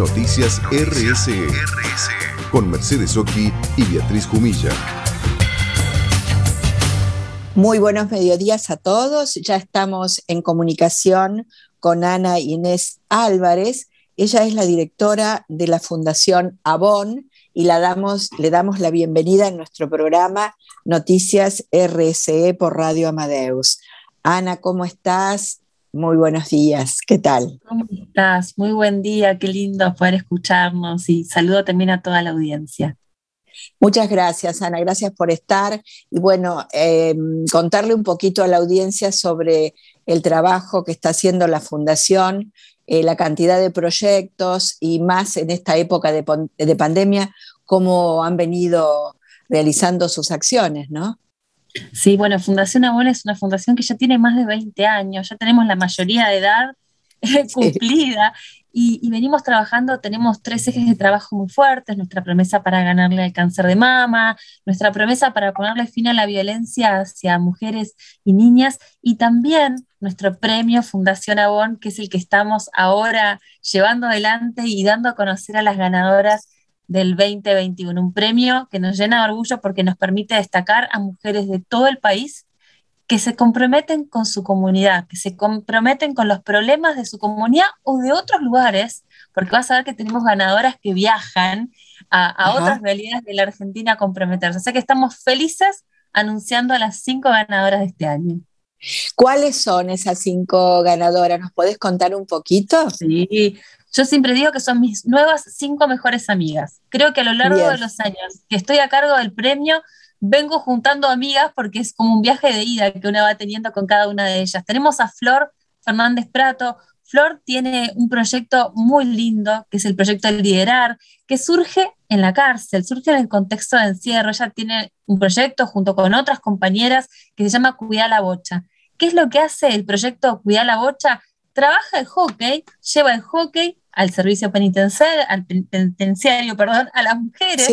Noticias RSE, con Mercedes Oki y Beatriz Jumilla. Muy buenos mediodías a todos. Ya estamos en comunicación con Ana Inés Álvarez. Ella es la directora de la Fundación Avon y le damos la bienvenida en nuestro programa Noticias RSE por Radio Amadeus. Ana, ¿cómo estás? Muy buenos días, ¿qué tal? ¿Cómo estás? Muy buen día, qué lindo poder escucharnos y saludo también a toda la audiencia. Muchas gracias, Ana, gracias por estar. Y bueno, em, contarle un poquito a la audiencia sobre el trabajo que está haciendo la Fundación, eh, la cantidad de proyectos y más en esta época de, de pandemia, cómo han venido realizando sus acciones, ¿no? Sí, bueno, Fundación Avon es una fundación que ya tiene más de 20 años, ya tenemos la mayoría de edad cumplida y, venimos trabajando, tenemos tres ejes de trabajo muy fuertes, nuestra promesa para ganarle al cáncer de mama, nuestra promesa para ponerle fin a la violencia hacia mujeres y niñas y también nuestro premio Fundación Avon, que es el que estamos ahora llevando adelante y dando a conocer a las ganadoras del 2021, un premio que nos llena de orgullo porque nos permite destacar a mujeres de todo el país que se comprometen con su comunidad, que se comprometen con los problemas de su comunidad o de otros lugares, porque vas a ver que tenemos ganadoras que viajan a, otras realidades de la Argentina a comprometerse. O sea que estamos felices anunciando a las cinco ganadoras de este año. ¿Cuáles son esas cinco ganadoras? ¿Nos podés contar un poquito? Sí, yo siempre digo que son mis nuevas cinco mejores amigas. Creo que a lo largo de los años que estoy a cargo del premio, vengo juntando amigas porque es como un viaje de ida que uno va teniendo con cada una de ellas. Tenemos a Flor Fernández Prato. Flor tiene un proyecto muy lindo, que es el proyecto Liderar, que surge en la cárcel, surge en el contexto de encierro. Ella tiene un proyecto junto con otras compañeras que se llama Cuidar la Bocha. ¿Qué es lo que hace el proyecto Cuidar la Bocha? Trabaja el hockey, lleva el hockey al servicio penitenciario, al penitenciario, perdón, a las mujeres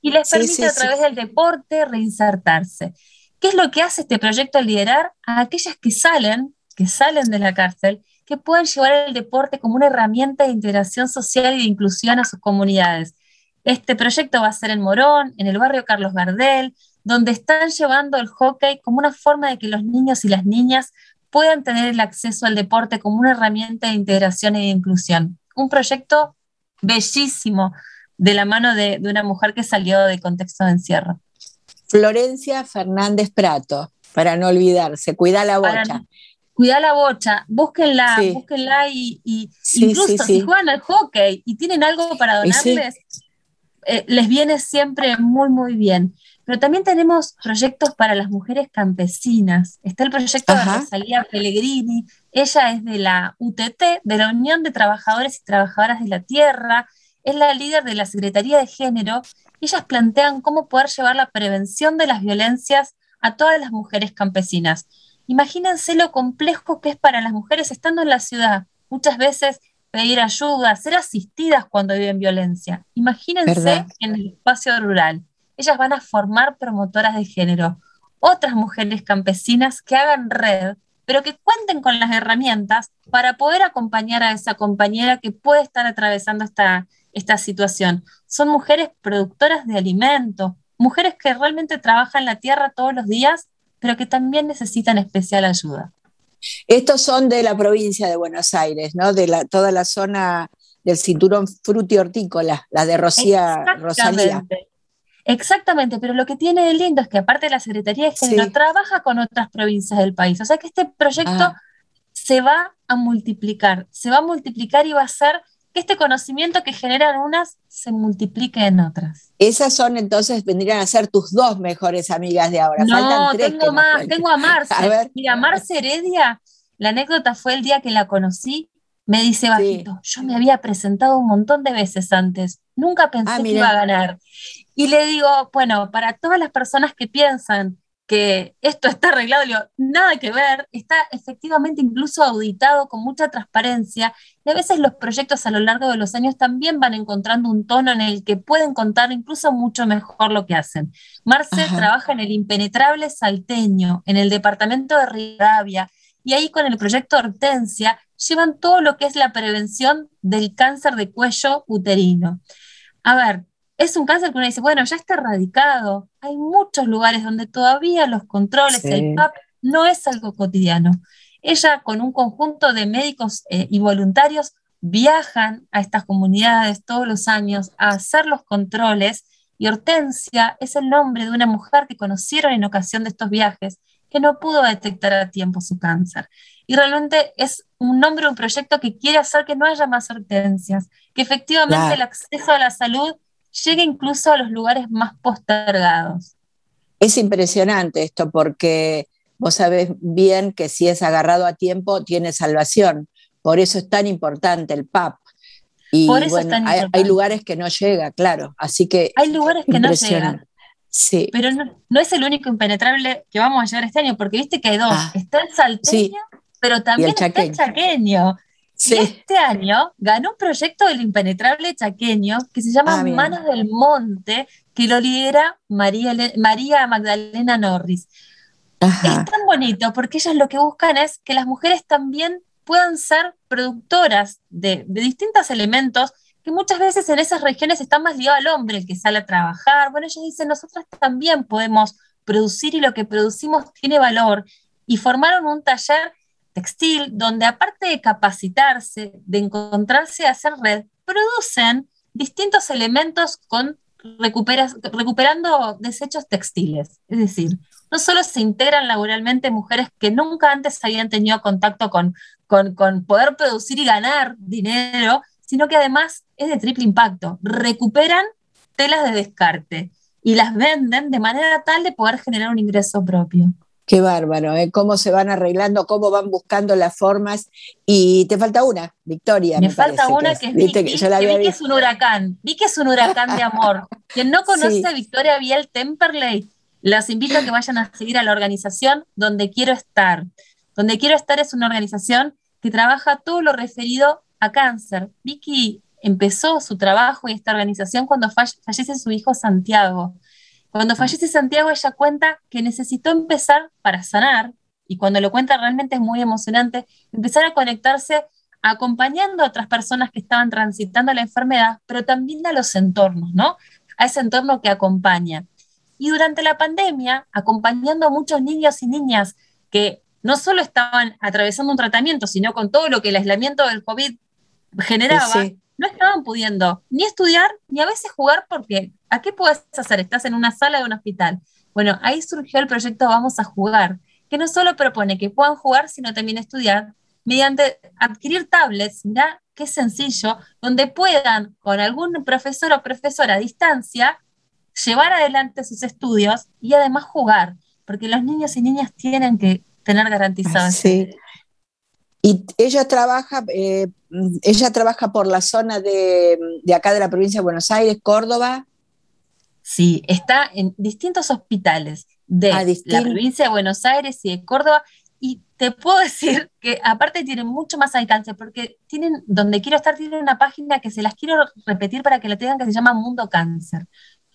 y les permite a través del deporte reinsertarse. ¿Qué es lo que hace este proyecto Liderar? A aquellas que salen, que salen de la cárcel, que puedan llevar el deporte como una herramienta de integración social y de inclusión a sus comunidades. Este proyecto va a ser en Morón, en el barrio Carlos Gardel, donde están llevando el hockey como una forma de que los niños y las niñas puedan tener el acceso al deporte como una herramienta de integración y de inclusión un proyecto bellísimo de la mano de, una mujer que salió de contexto de encierro. Florencia Fernández Prato, para no olvidarse, cuida la bocha. Cuida la bocha, búsquenla, búsquenla y, incluso si juegan al hockey y tienen algo para donarles, eh, les viene siempre muy, muy bien. Pero también tenemos proyectos para las mujeres campesinas. Está el proyecto de Rosalía Pellegrini. Ella es de la UTT, de la Unión de Trabajadores y Trabajadoras de la Tierra. Es la líder de la Secretaría de Género. Ellas plantean cómo poder llevar la prevención de las violencias a todas las mujeres campesinas. Imagínense lo complejo que es para las mujeres estando en la ciudad. Muchas veces pedir ayuda, ser asistidas cuando viven violencia. Imagínense en el espacio rural ellas van a formar promotoras de género, otras mujeres campesinas que hagan red, pero que cuenten con las herramientas para poder acompañar a esa compañera que puede estar atravesando esta, esta situación. Son mujeres productoras de alimentos, mujeres que realmente trabajan la tierra todos los días, pero que también necesitan especial ayuda. Estos son de la provincia de Buenos Aires, ¿no? De la, toda la zona del cinturón frutihortícola, la de Rocía, Rosalía. Exactamente, pero lo que tiene de lindo es que aparte de la Secretaría de Género, trabaja con otras provincias del país. O sea que este proyecto ah. se va a multiplicar, se va a multiplicar y va a hacer que este conocimiento que generan unas se multiplique en otras. Esas son entonces, vendrían a ser tus dos mejores amigas de ahora. No, tengo más, tengo a Marce. Mira, Marce Heredia, la anécdota fue el día que la conocí, me dice bajito, yo me había presentado un montón de veces antes, nunca pensé ah, que iba a ganar. Y le digo, bueno, para todas las personas que piensan que esto está arreglado, digo, nada que ver, está efectivamente incluso auditado con mucha transparencia y a veces los proyectos a lo largo de los años también van encontrando un tono en el que pueden contar incluso mucho mejor lo que hacen. Marce trabaja en el impenetrable salteño, en el departamento de Rivadavia, y ahí con el proyecto Hortensia llevan todo lo que es la prevención del cáncer de cuello uterino. A ver, es un cáncer que uno dice, bueno, ya está erradicado. Hay muchos lugares donde todavía los controles, el PAP, no es algo cotidiano. Ella con un conjunto de médicos eh, y voluntarios viajan a estas comunidades todos los años a hacer los controles y Hortensia es el nombre de una mujer que conocieron en ocasión de estos viajes que no pudo detectar a tiempo su cáncer. Y realmente es un nombre un proyecto que quiere hacer que no haya más hortensias, que efectivamente el acceso a la salud llegue incluso a los lugares más postergados. Es impresionante esto porque vos sabés bien que si es agarrado a tiempo tiene salvación. Por eso es tan importante el PAP. Y bueno, hay, lugares que no llega, claro. Así que. Hay lugares que no llegan. Sí. Pero no, es el único impenetrable que vamos a llegar este año, porque viste que hay dos. Ah, está el salteño, pero también está el chaqueño. Y este año ganó un proyecto del impenetrable chaqueño que se llama ah, Manos del Monte, que lo lidera María, María Magdalena Norris. Es tan bonito porque ellas lo que buscan es que las mujeres también puedan ser productoras de, distintos elementos que muchas veces en esas regiones están más ligados al hombre, el que sale a trabajar. Bueno, ellos dicen, nosotras también podemos producir y lo que producimos tiene valor. Y formaron un taller textil donde aparte de capacitarse, de encontrarse a hacer red, producen distintos elementos con recuperando desechos textiles. Es decir, no solo se integran laboralmente mujeres que nunca antes habían tenido contacto con, con, poder producir y ganar dinero, sino que además es de triple impacto. Recuperan telas de descarte y las venden de manera tal de poder generar un ingreso propio. Qué bárbaro, ¿eh? cómo se van arreglando, cómo van buscando las formas. Y te falta una, Victoria. Me, falta una que es, Vicky, que, Vicky es un huracán. Vicky es un huracán de amor. Quien no conoce a Victoria Biel Temperley, las invito a que vayan a seguir a la organización Donde Quiero Estar. Donde Quiero Estar es una organización que trabaja todo lo referido a cáncer. Vicky empezó su trabajo y esta organización cuando fallece su hijo Santiago. Cuando fallece Santiago, ella cuenta que necesitó empezar para sanar, y cuando lo cuenta realmente es muy emocionante, empezar a conectarse acompañando a otras personas que estaban transitando la enfermedad, pero también a los entornos, ¿no? A ese entorno que acompaña. Y durante la pandemia, acompañando a muchos niños y niñas que no solo estaban atravesando un tratamiento, sino con todo lo que el aislamiento del COVID generaba, no estaban pudiendo ni estudiar ni a veces jugar porque ¿a qué puedes hacer? Estás en una sala de un hospital. Bueno, ahí surgió el proyecto Vamos a jugar, que no solo propone que puedan jugar, sino también estudiar mediante adquirir tablets, mira qué sencillo, donde puedan con algún profesor o profesora a distancia llevar adelante sus estudios y además jugar, porque los niños y niñas tienen que tener garantizado. Sí. Y ella trabaja, eh, ella trabaja por la zona de, acá de la provincia de Buenos Aires, Córdoba. Sí, está en distintos hospitales de ah, la provincia de Buenos Aires y de Córdoba. Y te puedo decir que aparte tienen mucho más alcance, porque tienen, donde quiero estar, tienen una página que se las quiero repetir para que la tengan, que se llama Mundo Cáncer.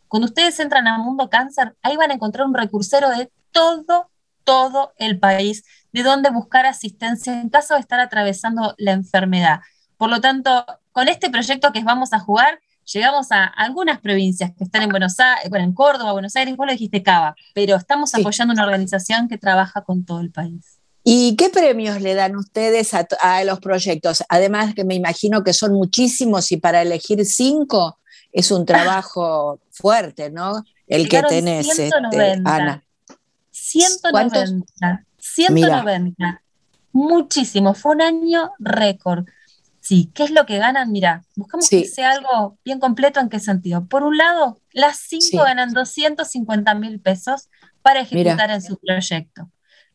Cuando ustedes entran a Mundo Cáncer, ahí van a encontrar un recursero de todo, todo el país, de donde buscar asistencia en caso de estar atravesando la enfermedad. Por lo tanto, con este proyecto que vamos a jugar, llegamos a algunas provincias que están en Buenos Aires, bueno, en Córdoba, Buenos Aires, vos lo dijiste Cava, pero estamos apoyando una organización que trabaja con todo el país. ¿Y qué premios le dan ustedes a, a, los proyectos? Además que me imagino que son muchísimos y para elegir cinco, es un trabajo fuerte, ¿no? El que tenés, 190, este, Ana. 190. 190. Muchísimo. Fue un año récord. Sí, ¿qué es lo que ganan? Mira, buscamos que sea algo bien completo. ¿En qué sentido? Por un lado, las cinco ganan 250 mil pesos para ejecutar en su proyecto.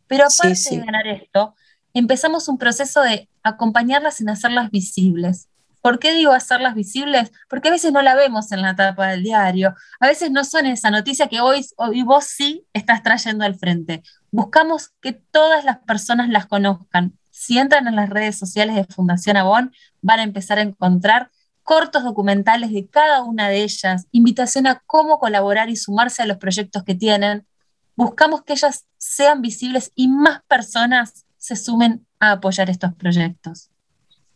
Pero aparte de ganar esto, empezamos un proceso de acompañarlas en hacerlas visibles. ¿Por qué digo hacerlas visibles? Porque a veces no la vemos en la tapa del diario, a veces no son esa noticia que hoy, hoy vos sí estás trayendo al frente. Buscamos que todas las personas las conozcan. Si entran en las redes sociales de Fundación Avon, van a empezar a encontrar cortos documentales de cada una de ellas, invitación a cómo colaborar y sumarse a los proyectos que tienen. Buscamos que ellas sean visibles y más personas se sumen a apoyar estos proyectos.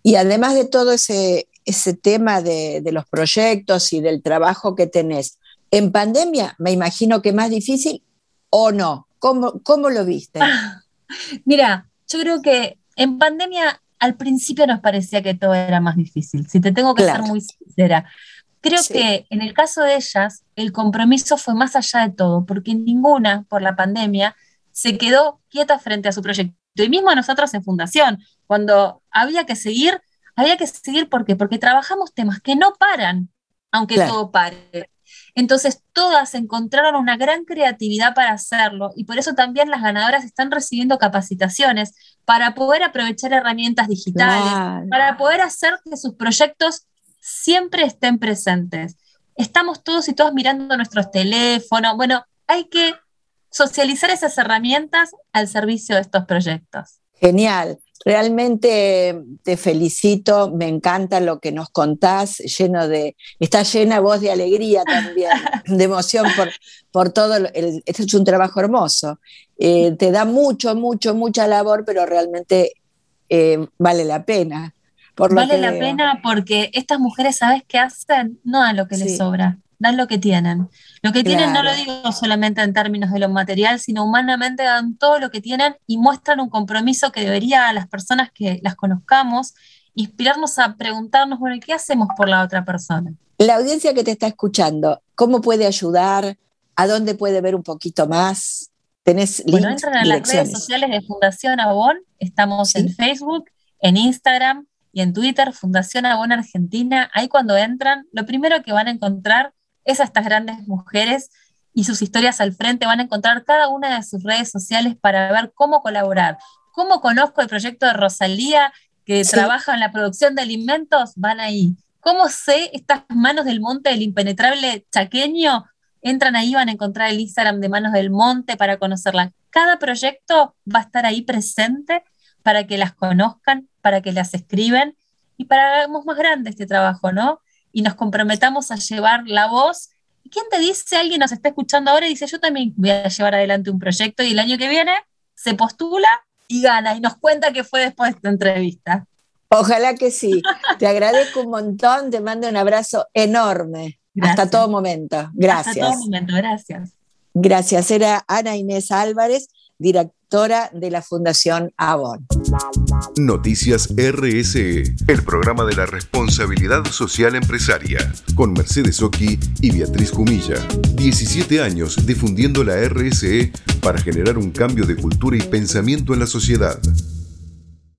Y además de todo ese, ese tema de, los proyectos y del trabajo que tenés, en pandemia me imagino que más difícil o no. ¿Cómo, cómo lo viste? mira, yo creo que en pandemia al principio nos parecía que todo era más difícil, si te tengo que ser muy sincera. Creo que en el caso de ellas, el compromiso fue más allá de todo, porque ninguna, por la pandemia, se quedó quieta frente a su proyecto. Y mismo nosotros en Fundación, cuando había que seguir, había que seguir ¿por qué? porque trabajamos temas que no paran, aunque todo pare. Entonces, todas encontraron una gran creatividad para hacerlo y por eso también las ganadoras están recibiendo capacitaciones para poder aprovechar herramientas digitales, para poder hacer que sus proyectos siempre estén presentes. Estamos todos y todas mirando nuestros teléfonos. Bueno, hay que socializar esas herramientas al servicio de estos proyectos. Genial. Realmente te felicito, me encanta lo que nos contás, lleno de, está llena voz de alegría también, de emoción por, por todo. El, este es un trabajo hermoso. Eh, te da mucho, mucho, mucha labor, pero realmente eh, vale la pena. vale la pena porque estas mujeres, ¿sabes qué hacen? No a lo que les sobra dan lo que tienen. Lo que tienen no lo digo solamente en términos de lo material, sino humanamente dan todo lo que tienen y muestran un compromiso que debería a las personas que las conozcamos inspirarnos a preguntarnos, bueno, ¿qué hacemos por la otra persona? La audiencia que te está escuchando, ¿cómo puede ayudar? ¿A dónde puede ver un poquito más? ¿Tenés bueno, entran a las redes sociales de Fundación Avon, estamos en Facebook, en Instagram y en Twitter, Fundación Avon Argentina. Ahí cuando entran, lo primero que van a encontrar es a estas grandes mujeres y sus historias al frente. Van a encontrar cada una de sus redes sociales para ver cómo colaborar. ¿Cómo conozco el proyecto de Rosalía que trabaja en la producción de alimentos? Van ahí. ¿Cómo sé estas manos del monte del impenetrable chaqueño? Entran ahí, van a encontrar el Instagram de Manos del Monte para conocerla. Cada proyecto va a estar ahí presente para que las conozcan, para que las escriben y para que hagamos más grande este trabajo, ¿no? Y nos comprometamos a llevar la voz. ¿Y quién te dice? Alguien nos está escuchando ahora y dice, yo también voy a llevar adelante un proyecto y el año que viene se postula y gana y nos cuenta qué fue después de esta entrevista. Ojalá que sí. Te agradezco un montón, te mando un abrazo enorme. Hasta todo momento. Gracias. Hasta todo momento, gracias. Gracias. Era Ana Inés Álvarez, directora de la Fundación Avon. Noticias RSE, el programa de la responsabilidad social empresaria, con Mercedes Oki y Beatriz Jumilla. 17 años difundiendo la RSE para generar un cambio de cultura y pensamiento en la sociedad.